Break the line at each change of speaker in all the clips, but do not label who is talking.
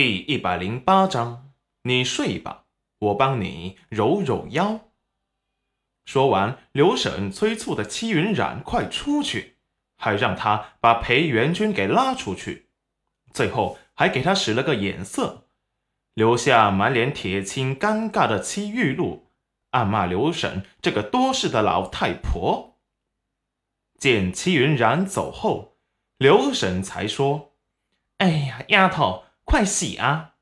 第一百零八章，你睡吧，我帮你揉揉腰。说完，刘婶催促的戚云染快出去，还让他把裴元君给拉出去，最后还给他使了个眼色，留下满脸铁青、尴尬的戚玉露，暗骂刘婶这个多事的老太婆。见戚云染走后，刘婶才说：“
哎呀，丫头，快洗啊！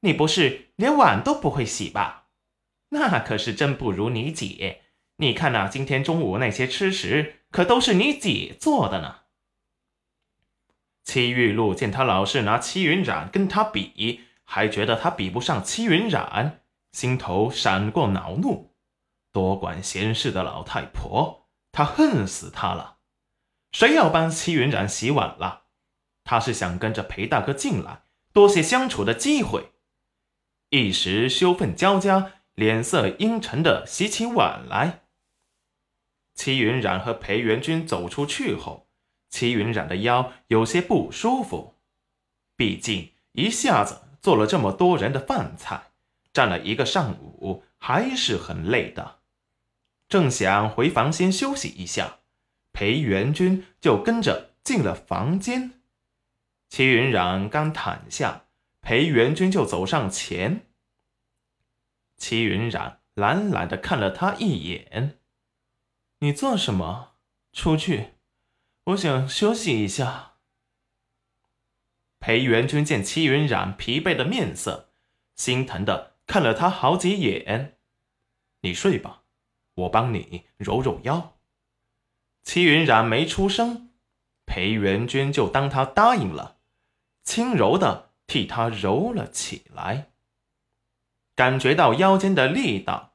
你不是连碗都不会洗吧？那可是真不如你姐。”你看呐，今天中午那些吃食可都是你姐做的呢。
戚玉露见他老是拿戚云染跟他比，还觉得他比不上戚云染，心头闪过恼怒。多管闲事的老太婆，她恨死她了！谁要帮戚云染洗碗了？她是想跟着裴大哥进来，多些相处的机会。一时羞愤交加，脸色阴沉的洗起碗来。齐云染和裴元君走出去后，齐云染的腰有些不舒服，毕竟一下子做了这么多人的饭菜，站了一个上午，还是很累的。正想回房间休息一下，裴元君就跟着进了房间。齐云染刚躺下，裴元君就走上前。齐云染懒懒的看了他一眼。你做什么？出去，我想休息一下。裴元君见齐云染疲惫的面色，心疼的看了他好几眼。你睡吧，我帮你揉揉腰。齐云染没出声，裴元君就当他答应了，轻柔的替他揉了起来。感觉到腰间的力道。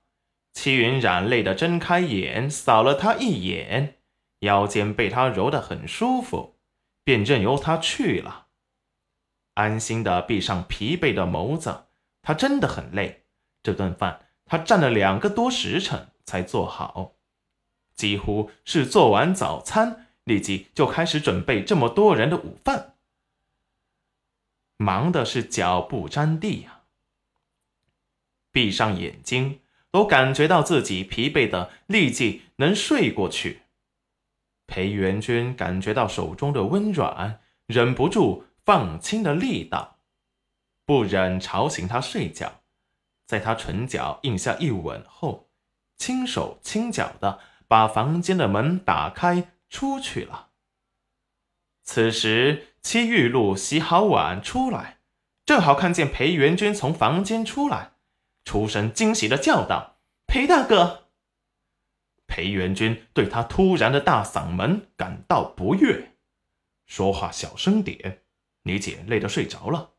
齐云染累得睁开眼，扫了他一眼，腰间被他揉得很舒服，便任由他去了。安心的闭上疲惫的眸子，他真的很累。这顿饭他站了两个多时辰才做好，几乎是做完早餐，立即就开始准备这么多人的午饭，忙的是脚不沾地呀。闭上眼睛。都感觉到自己疲惫的，立即能睡过去。裴元君感觉到手中的温软，忍不住放轻了力道，不忍吵醒他睡觉，在他唇角印下一吻后，轻手轻脚的把房间的门打开出去了。此时，戚玉露洗好碗出来，正好看见裴元君从房间出来。出声惊喜的叫道：“裴大哥！”裴元君对他突然的大嗓门感到不悦，说话小声点，你姐累得睡着了。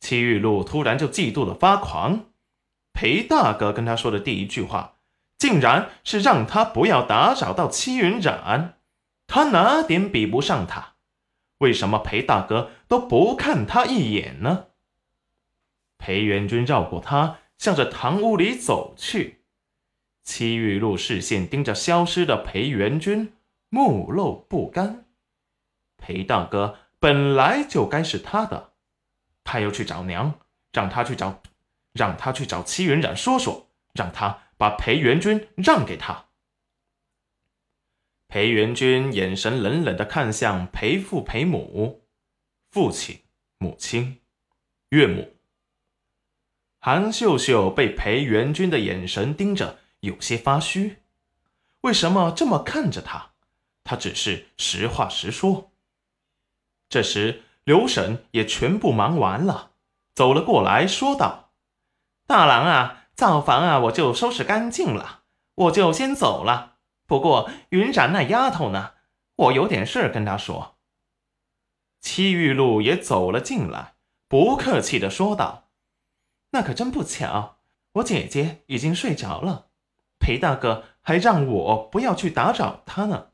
戚玉露突然就嫉妒的发狂，裴大哥跟他说的第一句话，竟然是让他不要打扰到戚云染，他哪点比不上他？为什么裴大哥都不看他一眼呢？裴元君绕过他，向着堂屋里走去。戚玉露视线盯着消失的裴元君，目露不甘。裴大哥本来就该是他的，他要去找娘，让他去找，让他去找戚云染说说，让他把裴元君让给他。裴元君眼神冷冷的看向裴父、裴母、父亲、母亲、岳母。韩秀秀被裴元君的眼神盯着，有些发虚。为什么这么看着他？他只是实话实说。这时，刘婶也全部忙完了，走了过来说道：“
大郎啊，灶房啊，我就收拾干净了，我就先走了。不过云染那丫头呢？我有点事跟她说。”
戚玉露也走了进来，不客气的说道。
那可真不巧，我姐姐已经睡着了，裴大哥还让我不要去打扰她呢。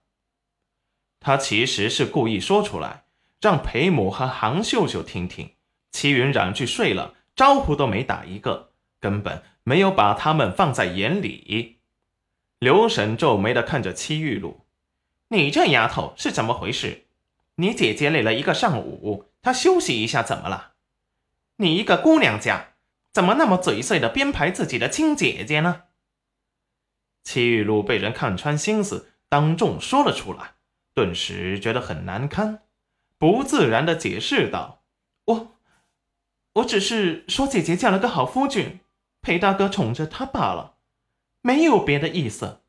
他其实是故意说出来，让裴母和杭秀秀听听。齐云染去睡了，招呼都没打一个，根本没有把他们放在眼里。刘婶皱眉的看着戚玉露：“
你这丫头是怎么回事？你姐姐累了一个上午，她休息一下怎么了？你一个姑娘家，怎么那么嘴碎的编排自己的亲姐姐呢？
戚玉露被人看穿心思，当众说了出来，顿时觉得很难堪，不自然的解释道：“
我，我只是说姐姐嫁了个好夫君，裴大哥宠着她罢了，没有别的意思。”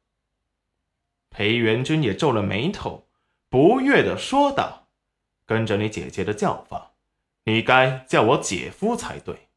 裴元君也皱了眉头，不悦的说道：“跟着你姐姐的叫法，你该叫我姐夫才对。”